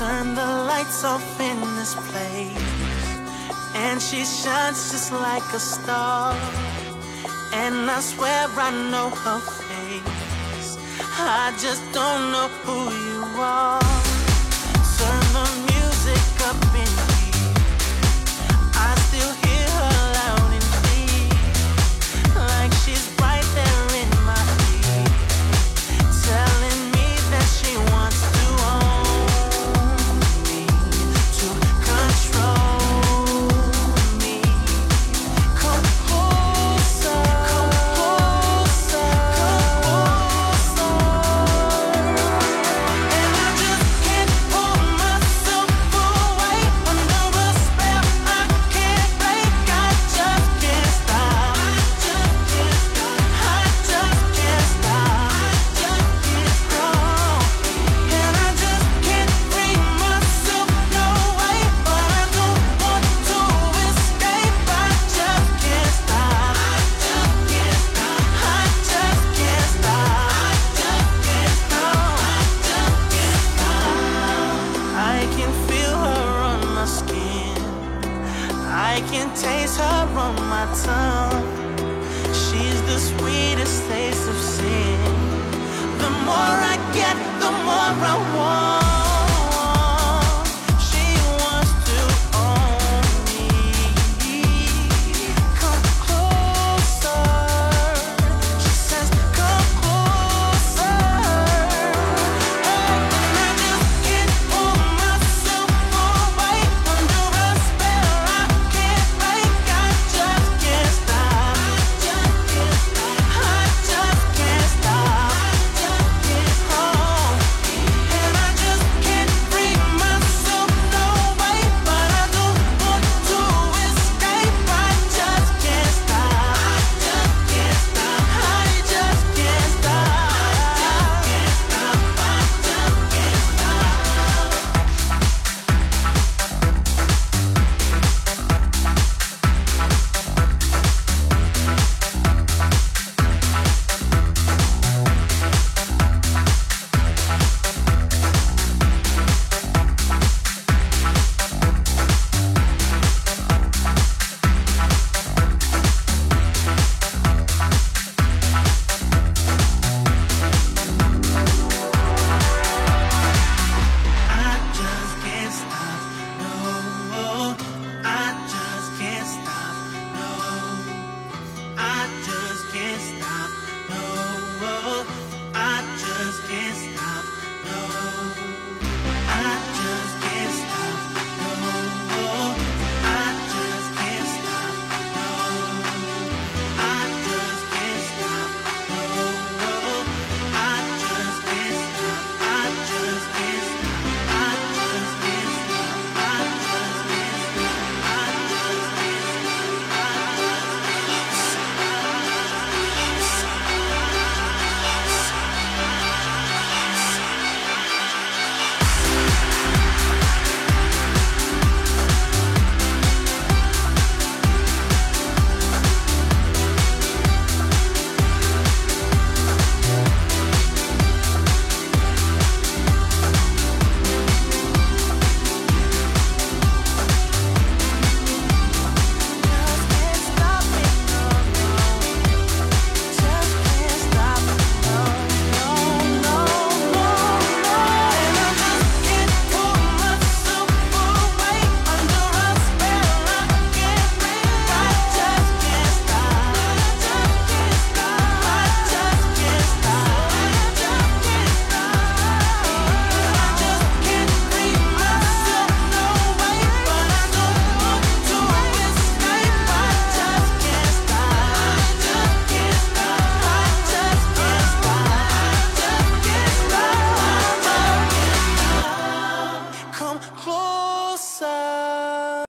Turn the lights off in this place. And she shines just like a star. And I swear I know her face. I just don't know who you are. Turn the music up in can taste her on my tongue. She's the sweetest taste of sin. The more I get.